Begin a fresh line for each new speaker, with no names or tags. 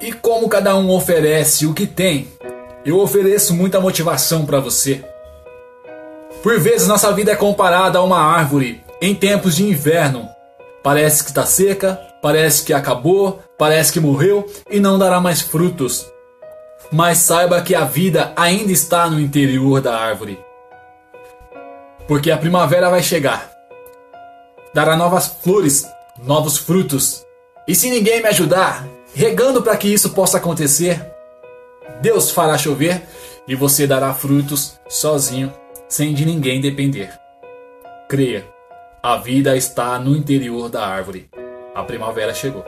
E como cada um oferece o que tem, eu ofereço muita motivação para você. Por vezes nossa vida é comparada a uma árvore em tempos de inverno. Parece que está seca, parece que acabou, parece que morreu e não dará mais frutos. Mas saiba que a vida ainda está no interior da árvore. Porque a primavera vai chegar. Dará novas flores, novos frutos. E se ninguém me ajudar, regando para que isso possa acontecer, Deus fará chover e você dará frutos sozinho, sem de ninguém depender. Creia, a vida está no interior da árvore. A primavera chegou.